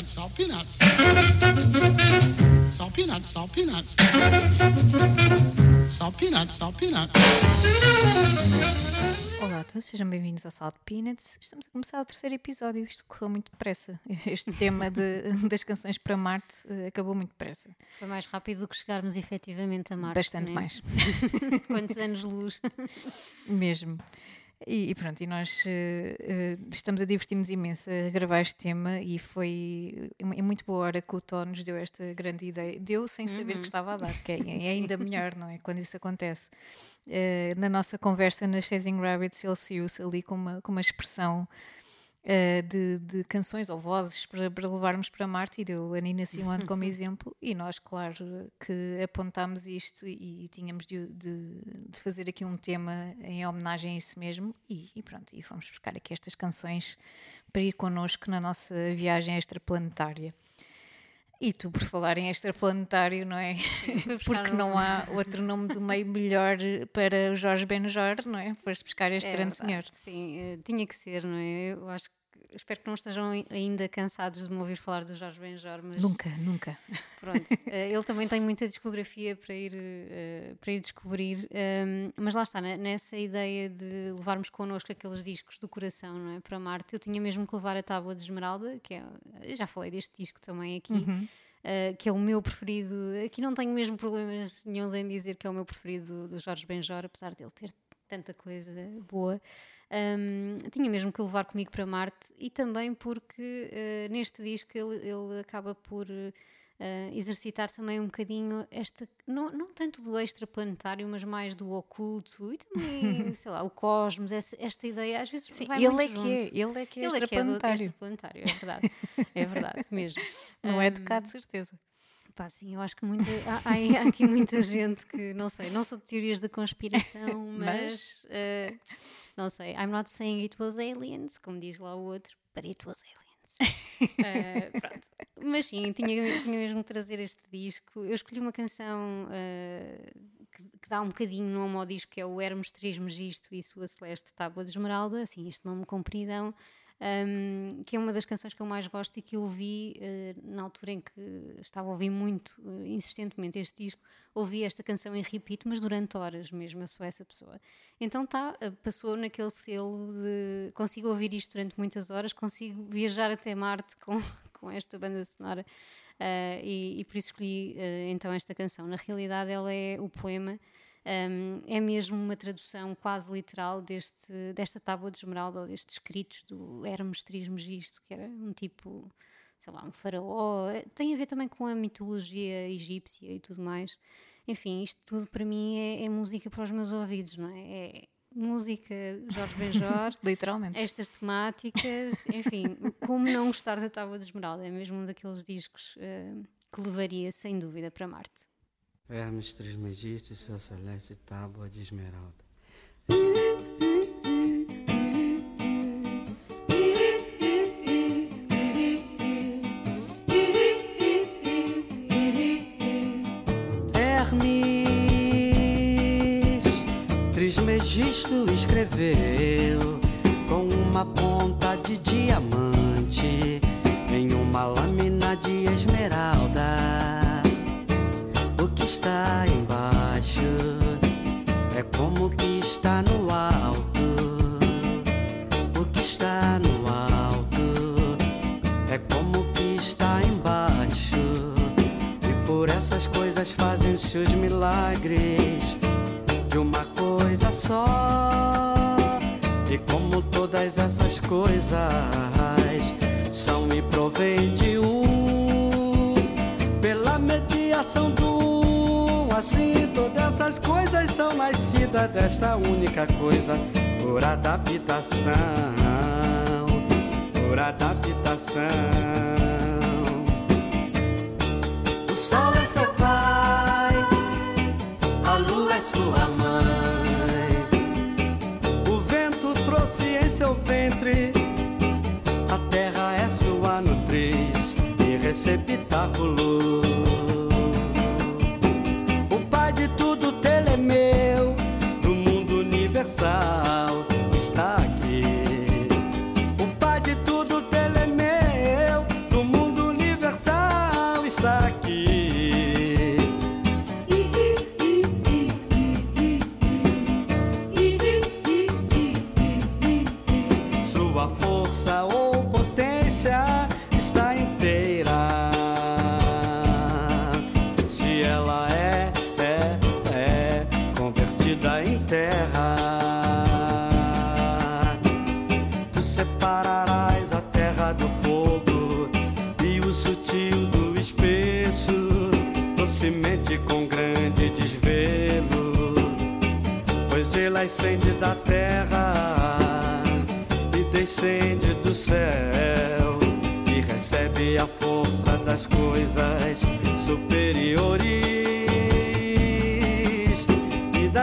peanuts, salt peanuts. Salt peanuts, salt peanuts. Salt peanuts, salt peanuts. Olá a todos, sejam bem-vindos ao Salt Peanuts. Estamos a começar o terceiro episódio, isto correu muito depressa. Este tema de, das canções para Marte eh, acabou muito depressa. Foi mais rápido do que chegarmos efetivamente a Marte. Bastante né? mais. Quantos anos de luz? Mesmo. E, e pronto, e nós eh, estamos a divertir-nos imenso a gravar este tema e foi em muito boa hora que o Tó nos deu esta grande ideia. Deu sem saber que estava a dar, que é, é ainda melhor, não é? Quando isso acontece. Eh, na nossa conversa na Chasing Rabbits, ele saiu-se ali com uma, com uma expressão eh, de, de canções ou vozes para, para levarmos para Marte e deu a Nina Simone como exemplo e nós, claro, que apontámos isto e, tínhamos de, de- de fazer aqui um tema em homenagem a isso mesmo e, e pronto, e fomos buscar aqui estas canções para ir connosco na nossa viagem extraplanetária. E tu, por falar em extraplanetário, não é? Porque não há outro nome do meio melhor para o Jorge Benjor, não é? Foste buscar este É grande senhor. Sim, eh, tinha que ser, não é? Eu acho que. Espero que não estejam ai- ainda cansados de me ouvir falar do Jorge Benjor, mas Nunca, nunca. pronto. eh, ele também tem muita discografia para ir, eh, para ir descobrir, ehm, mas lá está, né, nessa ideia de levarmos connosco aqueles discos do coração, não é? Para Marte, eu tinha mesmo que levar a Tábua de Esmeralda, que é. Eu já falei deste disco também aqui. Uhum. Uh, que é o meu preferido. Aqui não tenho mesmo problemas nenhums em dizer que é o meu preferido do, do Jorge Benjor, apesar dele ter tanta coisa boa. Um, tinha mesmo que levar comigo para Marte e também porque uh, neste disco ele, ele acaba por uh, exercitar também um bocadinho esta, não, não tanto do extraplanetário, mas mais do oculto e também, sei lá, o cosmos, essa, esta ideia às vezes Sim, vai ele muito é que é, junto. ele é que é Ele é que é do extraplanetário. extraplanetário, é verdade, é verdade mesmo. Não é de cá, de certeza. Pá, sim, eu acho que muita, há, há- aqui muita gente que, não sei, não sou de teorias da conspiração, mas, eh, não sei, I'm not saying it was aliens, como diz lá o outro, but it was aliens. Eh, pronto. Mas sim, tinha, tinha mesmo que trazer este disco. Eu escolhi uma canção eh, que, que dá um bocadinho nome ao disco, que é o Hermes Trismegisto e Sua Celeste Tábua de Esmeralda, assim, este nome compridão. Um, que é uma das canções que eu mais gosto e que eu ouvi eh, na altura em que estava a ouvir muito eh, insistentemente este disco, ouvi esta canção em repeat, mas durante horas mesmo, eu sou essa pessoa. Então tá, eh, passou naquele selo de consigo ouvir isto durante muitas horas, consigo viajar até Marte com, com esta banda sonora eh, e, e por isso escolhi então esta canção. Na realidade ela é o poema um, é mesmo uma tradução quase literal deste, desta tábua de esmeralda ou destes escritos do Hermes Trismegisto, que era um tipo, sei lá, um faraó. Tem a ver também com a mitologia egípcia e tudo mais. Enfim, isto tudo para mim é, é música para os meus ouvidos, não é? É música Jorge Benjor. Literalmente. Estas temáticas, enfim, como não gostar da Tábua de Esmeralda? É mesmo um daqueles discos eh, que levaria sem dúvida para Marte. Hermes Trismegisto e sua celeste tábua de esmeralda. Hermes Trismegisto escreveu com uma ponta de diamante os milagres de uma coisa só. E como todas essas coisas são e provém de um, pela mediação do um, assim todas essas coisas são nascidas desta única coisa, por adaptação, por adaptação. O sol é seu pai, sua mãe. O vento trouxe em seu ventre, a terra é sua nutriz e receptáculo.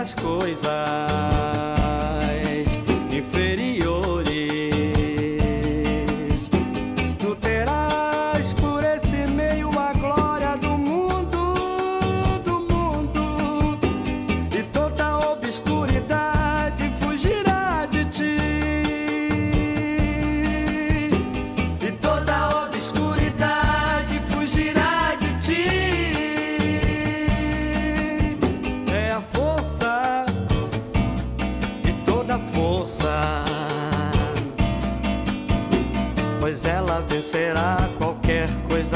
Das coisas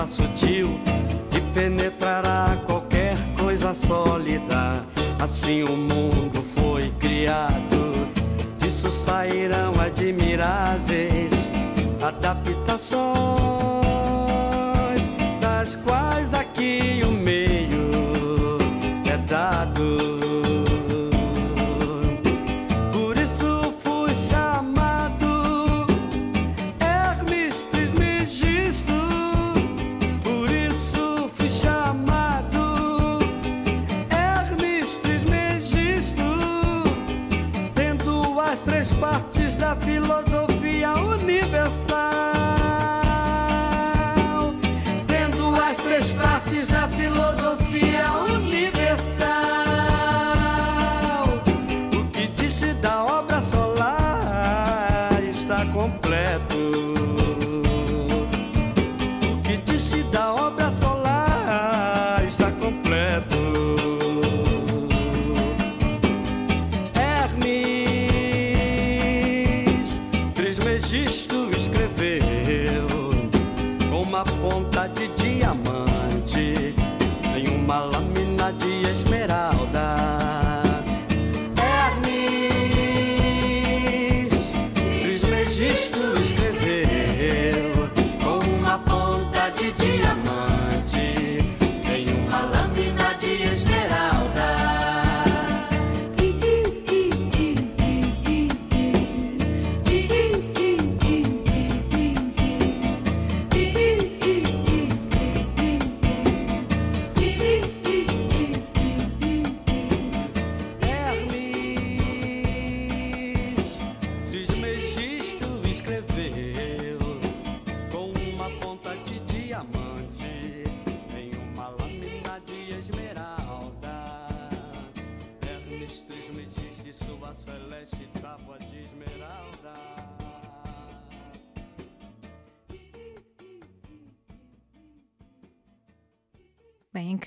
coisa sutil e penetrará qualquer coisa sólida. Assim o mundo foi criado. Disso sairão admiráveis adaptações,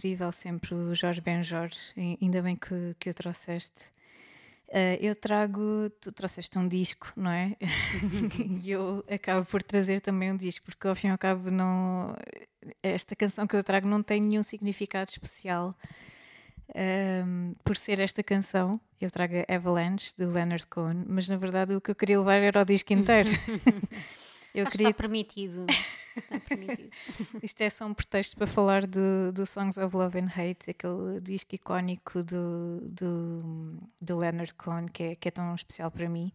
incrível sempre o Jorge Benjor, ainda bem que, que o trouxeste. Eh, eu trago, tu trouxeste um disco, não é? e eu acabo por trazer também um disco, porque ao fim e ao cabo não, esta canção que eu trago não tem nenhum significado especial. Ehm, por ser esta canção, eu trago Avalanche do Leonard Cohen, mas na verdade o que eu queria levar era o disco inteiro. eu queria está permitido. Está permitido. isto é só um pretexto para falar do, do Songs of Love and Hate, aquele disco icónico do, do, do Leonard Cohen, que é, que é tão especial para mim.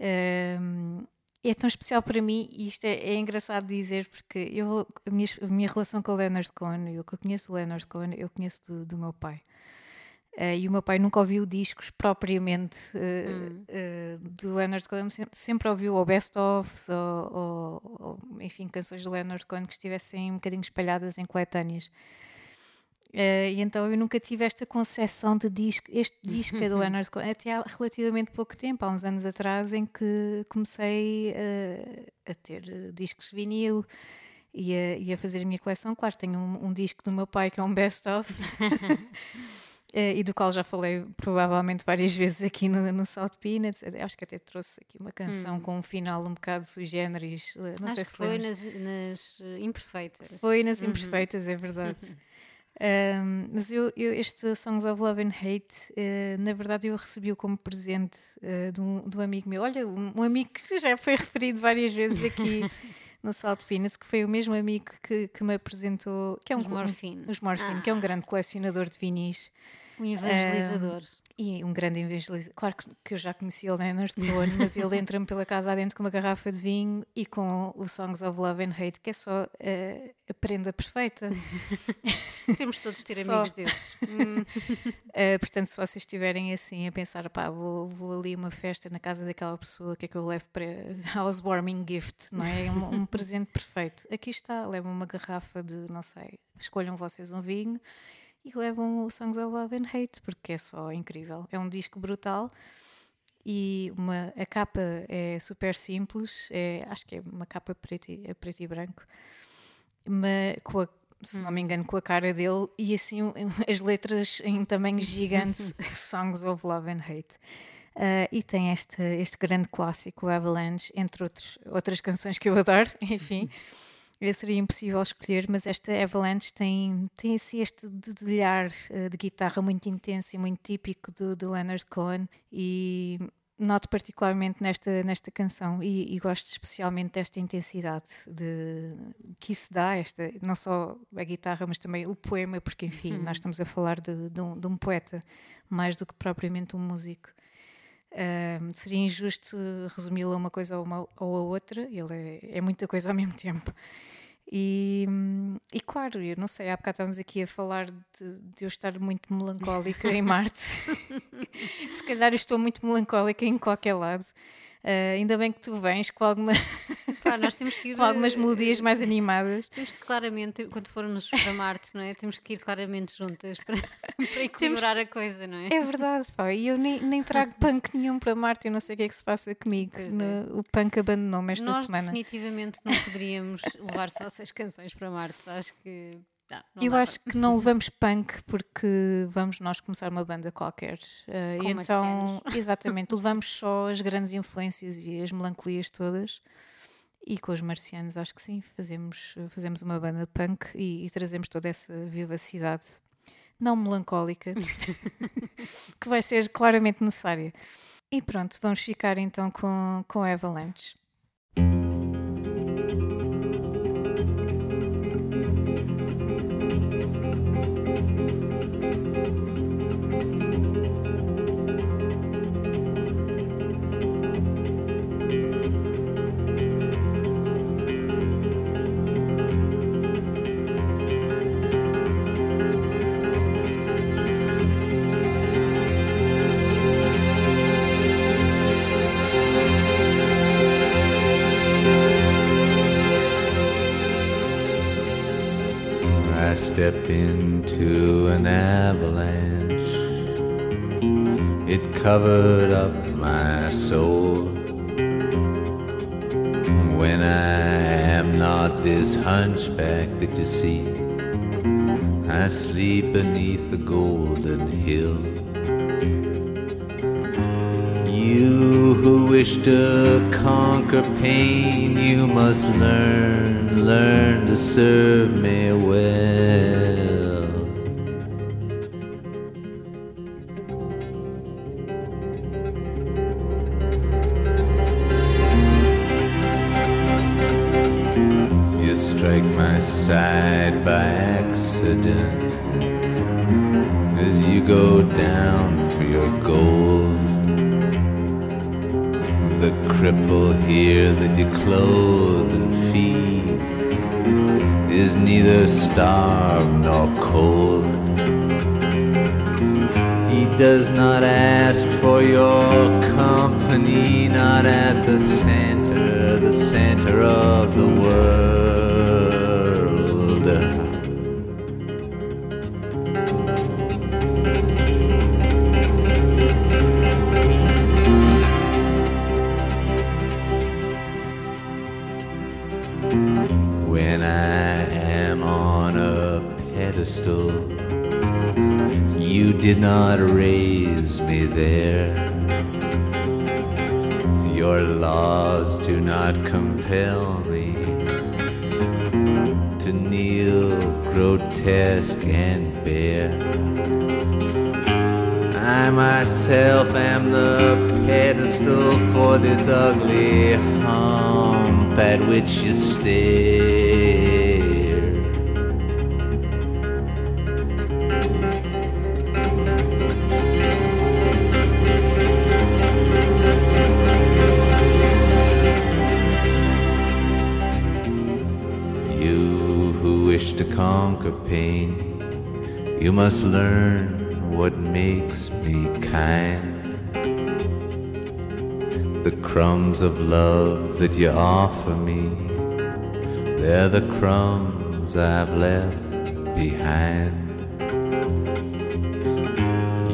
Ehm, é tão especial para mim e isto é, é engraçado dizer porque eu, a, minha, a minha relação com o Leonard Cohen, eu que conheço o Leonard Cohen, eu conheço do, do meu pai. Eh, e o meu pai nunca ouviu discos propriamente eh, Hum. eh, do Leonard Cohen, sempre, sempre ouviu ou best-ofs ou, ou- ou, enfim, canções do Leonard Cohen que estivessem um bocadinho espalhadas em coletâneas. Eh, e então eu nunca tive esta concepção de disco, este disco é do Leonard Cohen, até há relativamente pouco tempo, há uns anos atrás, em que comecei eh, a ter discos de vinil e a, e a fazer a minha coleção. Claro, tenho um, um disco do meu pai que é um best-of. Uh, e do qual já falei provavelmente várias vezes aqui no, no South Peanuts. Acho que até trouxe aqui uma canção hum. com um final um bocado sui generis. Não Acho sei se foi nas, nas, Imperfeitas. Foi nas uhum. Imperfeitas, é verdade. Um, mas eu, eu, este Songs of Love and Hate, uh, na verdade, eu recebi-o como presente uh, de, um, de, um, amigo meu. Olha, um, um, amigo que já foi referido várias vezes aqui no Salt Peanuts, que foi o mesmo amigo que, que me apresentou. Que é um, os Morphine. os ah. que é um grande colecionador de vinis. Um evangelizador. e um grande evangelizador. Claro que, que eu já conhecia o Leonard Cohen, mas ele entra-me pela casa adentro com uma garrafa de vinho e com o Songs of Love and Hate, que é só uh, a prenda perfeita. Queremos todos ter só. amigos desses. uh, portanto, se vocês estiverem assim a pensar, pá, vou, vou ali uma festa na casa daquela pessoa, o que é que eu levo para housewarming gift, não é? Um, um presente perfeito. Aqui está, levam uma garrafa de, não sei, escolham vocês um vinho e levam o Songs of Love and Hate, porque é só incrível. É um disco brutal e uma, a capa é super simples, é, acho que é uma capa preto e, preto e branco, mas com a, se não me engano, com a cara dele e assim as letras em tamanhos gigantes, Songs of Love and Hate. Uh, e tem este, este grande clássico, Avalanche, entre outros, outras canções que eu adoro, enfim. Seria impossível escolher, mas esta Avalanche tem, tem assim este dedilhar uh, de guitarra muito intenso e muito típico do, do Leonard Cohen e noto particularmente nesta, nesta canção e, e, gosto especialmente desta intensidade de, que isso dá, esta, não só a guitarra, mas também o poema, porque enfim, uhum. nós estamos a falar de, de, um, de, um, poeta mais do que propriamente um músico. Uh, seria injusto resumi-lo a uma coisa ou, uma, ou a outra, ele é, é muita coisa ao mesmo tempo. E, e, claro, eu não sei, há bocado estávamos aqui a falar de, de eu estar muito melancólica em Marte. Se calhar estou muito melancólica em qualquer lado. Uh, ainda bem que tu vens com, alguma Pá, nós temos que ir, com algumas melodias mais animadas. Temos que claramente, quando formos para Marte, não é? Temos que ir claramente juntas para, para equilibrar temos... a coisa, não é? É verdade, pá. E eu nem, nem trago punk nenhum para Marte, eu não sei o que é que se passa comigo. No, é. O punk abandonou-me esta nós semana. Definitivamente não poderíamos levar só seis canções para Marte. Acho que não, não eu acho para... que não levamos punk porque vamos nós começar uma banda qualquer. Uh, então, exatamente, levamos só as grandes influências e as melancolias todas. E com os marcianos, acho que sim, fazemos, fazemos uma banda punk e, e trazemos toda essa vivacidade não melancólica que vai ser claramente necessária. E pronto, vamos ficar então com, com Avalanche. Stepped into an avalanche. It covered up my soul. When I am not this hunchback that you see, I sleep beneath the golden hill. You who wish to conquer pain, you must learn, learn to serve me well. Starved nor cold. He does not ask for your company, not at the myself am the pedestal for this ugly hump at which you stare. You who wish to conquer pain, you must learn The crumbs of love that you offer me, they're the crumbs I've left behind.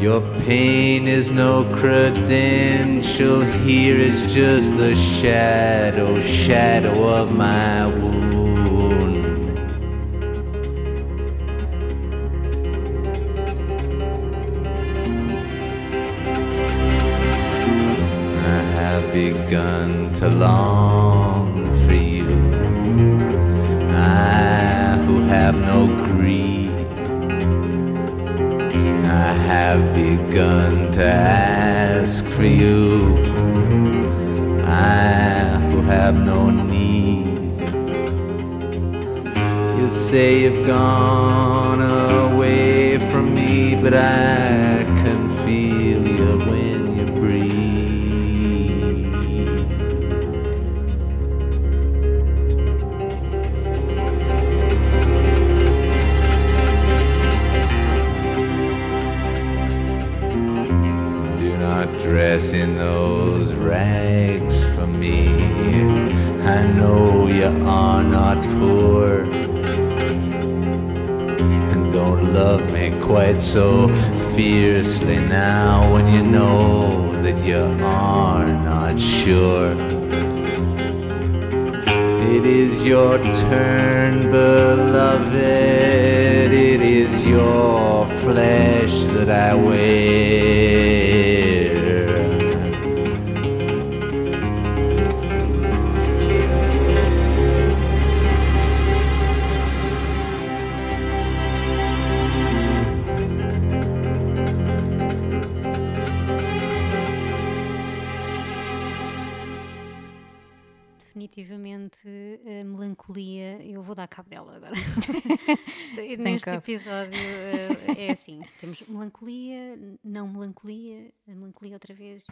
Your pain is no credential here, it's just the shadow, shadow of my wound. Begun to long for you. I who have no greed. I have begun to ask for you. I who have no need. You say you've gone away from me, but I are not poor. And don't love me quite so fiercely now when you know that you are not sure. It is your turn, beloved. It is your flesh that I wear. Dar cabo dela agora. Neste cabo. episódio eh, é assim: temos melancolia, não melancolia, a melancolia outra vez.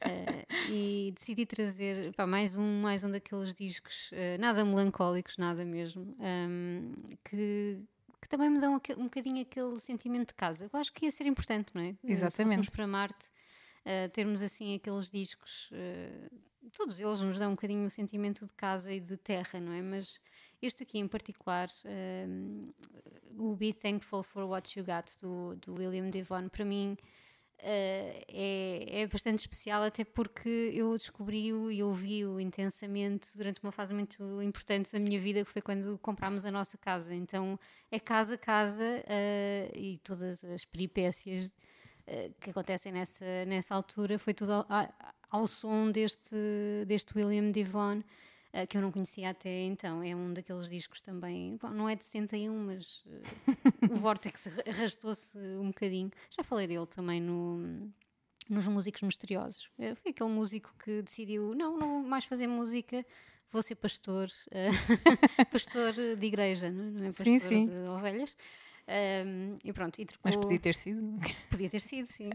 Eh, e decidi trazer pá, mais, um, mais um daqueles discos, eh, nada melancólicos, nada mesmo, ahm, que, que também me dão um bocadinho aquele sentimento de casa. Eu acho que ia ser importante, não é? Se Exatamente. fôssemos para Marte, eh, termos assim aqueles discos, eh, todos eles nos dão um bocadinho o sentimento de casa e de terra, não é? Mas este aqui em particular, ahm, o Be Thankful for What You Got, do, do William Devon, para mim eh, é, é bastante especial, até porque eu descobri-o e ouvi-o intensamente durante uma fase muito importante da minha vida, que foi quando comprámos a nossa casa. Então é casa, casa eh, e todas as peripécias eh, que acontecem nessa, nessa altura foi tudo ao, a- ao som deste, deste William Devon. Eh, que eu não conhecia até então, é um daqueles discos também, bom, não é de 61, mas eh, o Vortex arra- arrastou-se um bocadinho. Já falei dele também no, nos Músicos Misteriosos. Eh, Foi aquele músico que decidiu: não, não vou mais fazer música, vou ser pastor, pastor de igreja, não é? Não é pastor Sim, sim. de ovelhas. E pronto, e trocou. Mas podia ter sido. Podia ter sido, sim.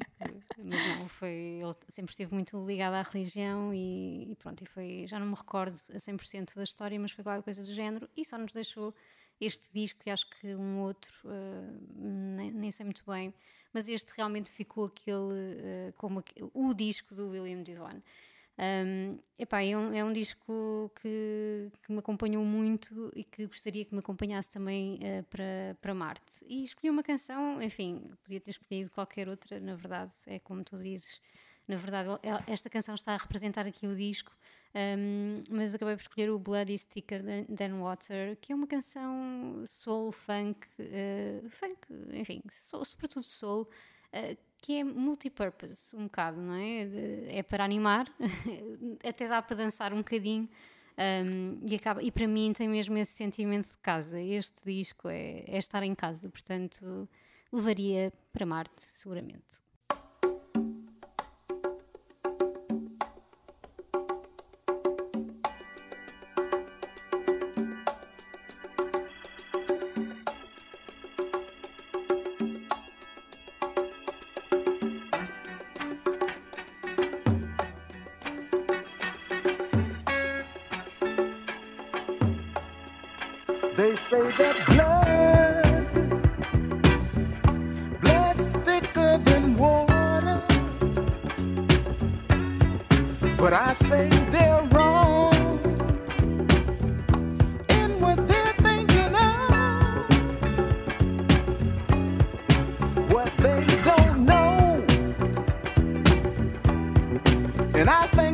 Mas não, foi. Ele sempre esteve muito ligado à religião e, e pronto, e foi. Já não me recordo a 100% da história, mas foi qualquer coisa do género e só nos deixou este disco e acho que um outro, eh, nem, nem sei muito bem, mas este realmente ficou aquele. eh, como aque- o disco do William Devon. Um, epá, é, um, é um disco que, que, me acompanhou muito e que gostaria que me acompanhasse também uh, para, para Marte. E escolhi uma canção, enfim, podia ter escolhido qualquer outra, na verdade, é como tu dizes. Na verdade, é, esta canção está a representar aqui o disco, um, mas acabei por escolher o Bloody Sticker Than Water, que é uma canção soul, funk, uh, funk, enfim, sobretudo soul, uh, que é multipurpose, um bocado, não é? É para animar, até dá para dançar um bocadinho. Um, e, acaba, e para mim tem mesmo esse sentimento de casa. Este disco é, é estar em casa, portanto, levaria para Marte, seguramente. I think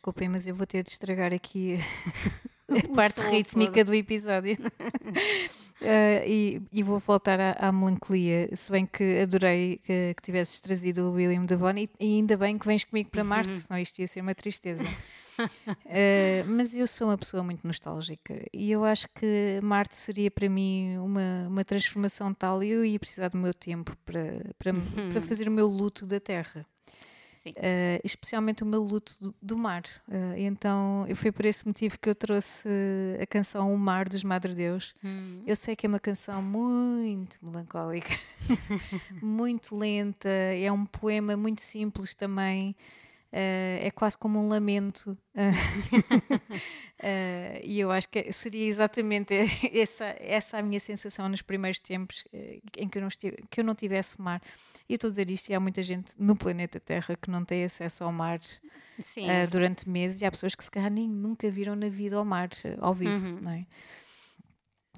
desculpem, mas eu vou ter de estragar aqui a parte rítmica todo. do episódio. Eh, e, e vou voltar à, à melancolia, se bem que adorei que, que tivesses trazido o William Devon e, e ainda bem que vens comigo para Marte, senão isto ia ser uma tristeza. Eh, mas eu sou uma pessoa muito nostálgica e eu acho que Marte seria para mim uma, uma transformação tal e eu ia precisar do meu tempo para, para, para fazer o meu luto da Terra. Uh, especialmente o meu luto do, do mar. Uh, então, foi por esse motivo que eu trouxe a canção O Mar dos Madre Deus. Hum. Eu sei que é uma canção muito melancólica, muito lenta, é um poema muito simples também. Uh, é quase como um lamento, uh, e eu acho que seria exatamente essa, essa a minha sensação nos primeiros tempos em que eu, não estive, que eu não tivesse mar. E eu estou a dizer isto e há muita gente no planeta Terra que não tem acesso ao mar uh, durante meses e há pessoas que se calhar nem nunca viram na vida ao mar uh, ao vivo, Uhum. não é?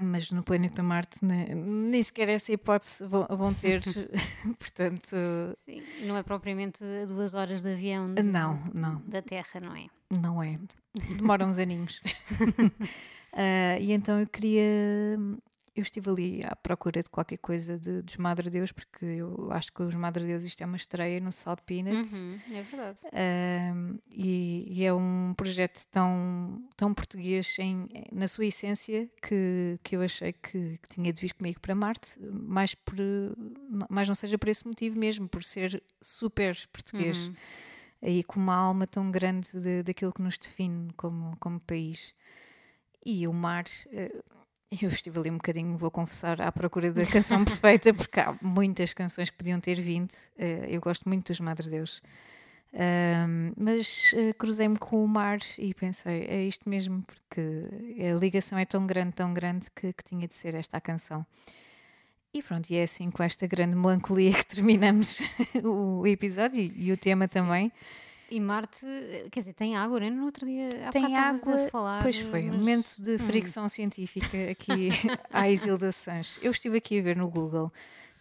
Mas no planeta Marte né, nem sequer essa hipótese vão, vão ter, portanto, Sim, não é propriamente duas horas de avião de- não, não, da Terra, não é? não é. Demora uns aninhos. Uh, e então eu queria. Eu estive ali à procura de qualquer coisa de, dos Madre Deus, porque eu acho que os Madre Deus isto é uma estreia no Salt Peanuts. Uhum, é verdade. Um, e, e é um projeto tão, tão português em, na sua essência que, que eu achei que, que tinha de vir comigo para Marte, mais, por, mais não seja por esse motivo mesmo, por ser super português Uhum. e com uma alma tão grande de, daquilo que nos define como, como país. E o mar. eh, Eu estive ali um bocadinho, vou confessar, à procura da canção perfeita, porque há muitas canções que podiam ter vindo. Eh, Eu gosto muito dos Madre Deus. Mas eh, cruzei-me com o mar e pensei, é isto mesmo, porque a ligação é tão grande, tão grande, que, que tinha de ser esta a canção. E pronto, e é assim com esta grande melancolia que terminamos o episódio e, e o tema também. E Marte, quer dizer, tem água, né? No outro dia, há Tem água, a falar. Pois foi, um mas- momento de fricção científica aqui à Isilda Sanches. Eu estive aqui a ver no Google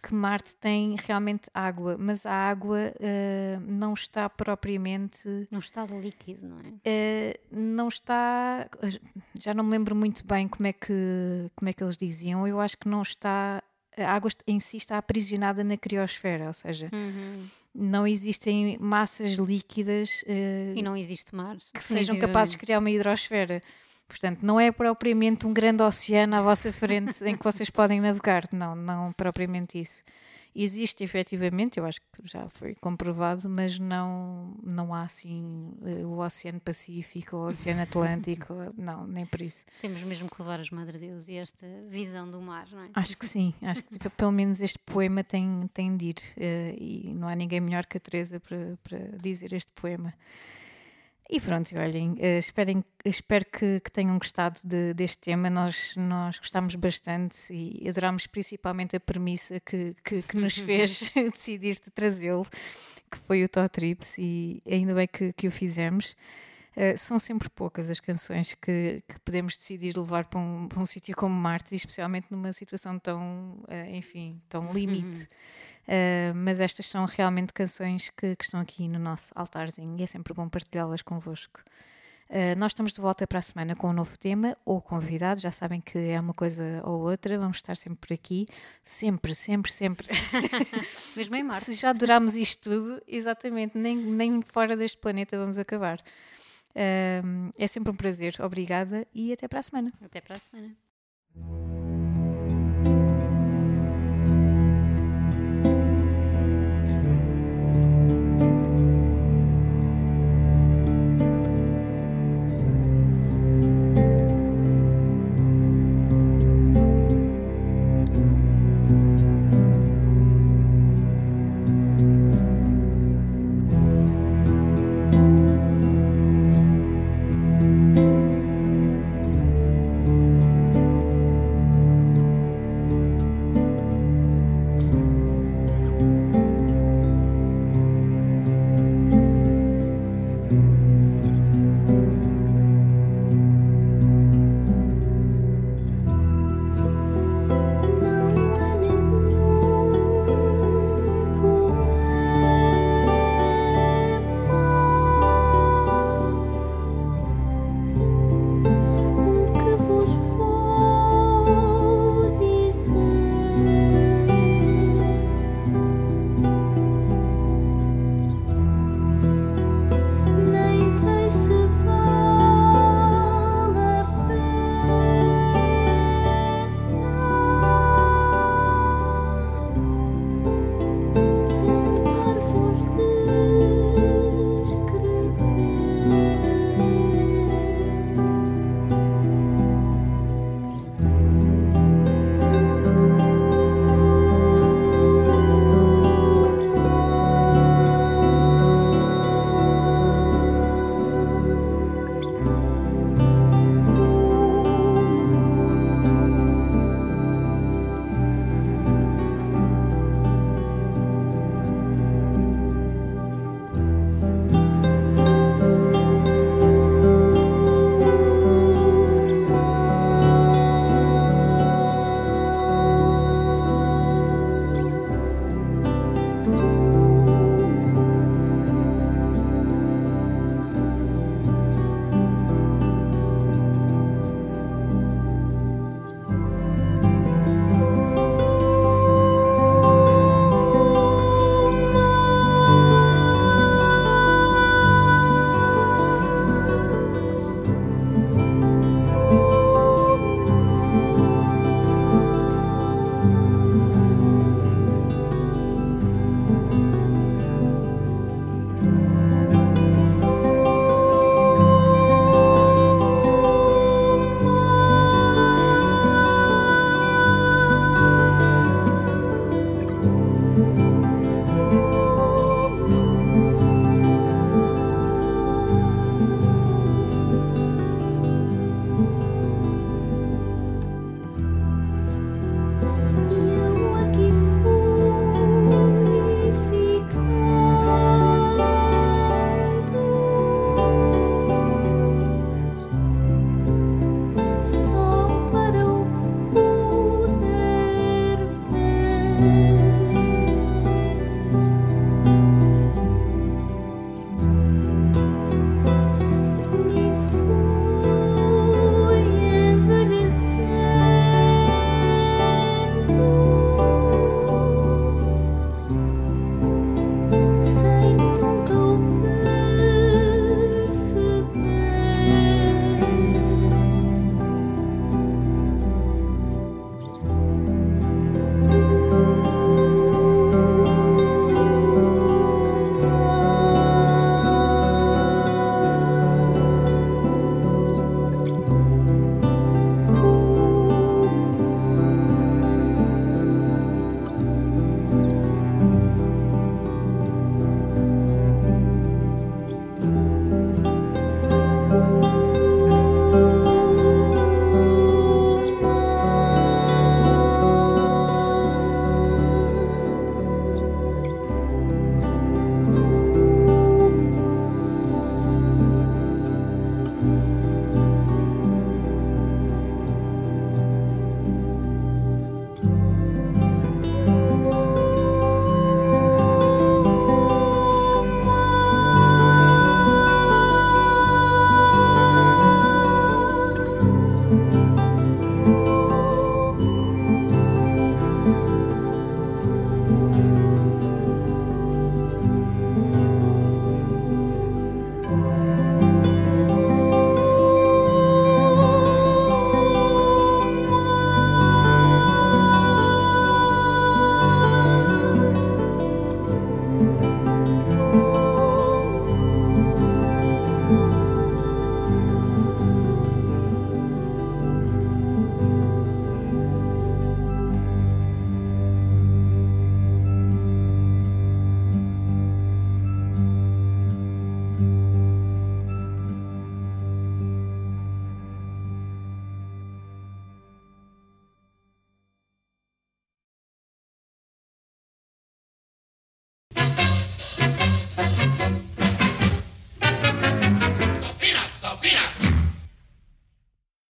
que Marte tem realmente água, mas a água eh, não está propriamente Num estado líquido, não é? Uh, não está já não me lembro muito bem como é que como é que eles diziam eu acho que não está a água em si está aprisionada na criosfera ou seja Uhum. não existem massas líquidas uh, E não existe mar. que sejam capazes de criar uma hidrosfera portanto não é propriamente um grande oceano à vossa frente em que vocês podem navegar não não propriamente isso existe efetivamente, eu acho que já foi comprovado, mas não, não há assim eh, o Oceano Pacífico ou o Oceano Atlântico, não, nem por isso. Temos mesmo que levar os Madre Deus e esta visão do mar, não é? Acho que sim, acho que tipo, pelo menos este poema tem, tem de ir eh, e não há ninguém melhor que a Teresa para, para dizer este poema. E pronto, olhem, eh, esperem, espero que, que tenham gostado de- deste tema. Nós, nós gostámos bastante e adorámos principalmente a premissa que, que, que nos fez decidir de trazê-lo, que foi o Tó Trips, e ainda bem que, que o fizemos. Eh, são sempre poucas as canções que, que podemos decidir levar para um, para um sítio como Marte, especialmente numa situação tão, eh, enfim, tão limite. Uh, mas estas são realmente canções que, que estão aqui no nosso altarzinho e é sempre bom partilhá-las convosco. Uh, nós estamos de volta para a semana com um novo tema ou convidado, já sabem que é uma coisa ou outra, vamos estar sempre por aqui, sempre, sempre, sempre. Mesmo em Marte. Se já durámos isto tudo, exatamente, nem, nem fora deste planeta vamos acabar. Um, é sempre um prazer, obrigada e até para a semana. Até para a semana.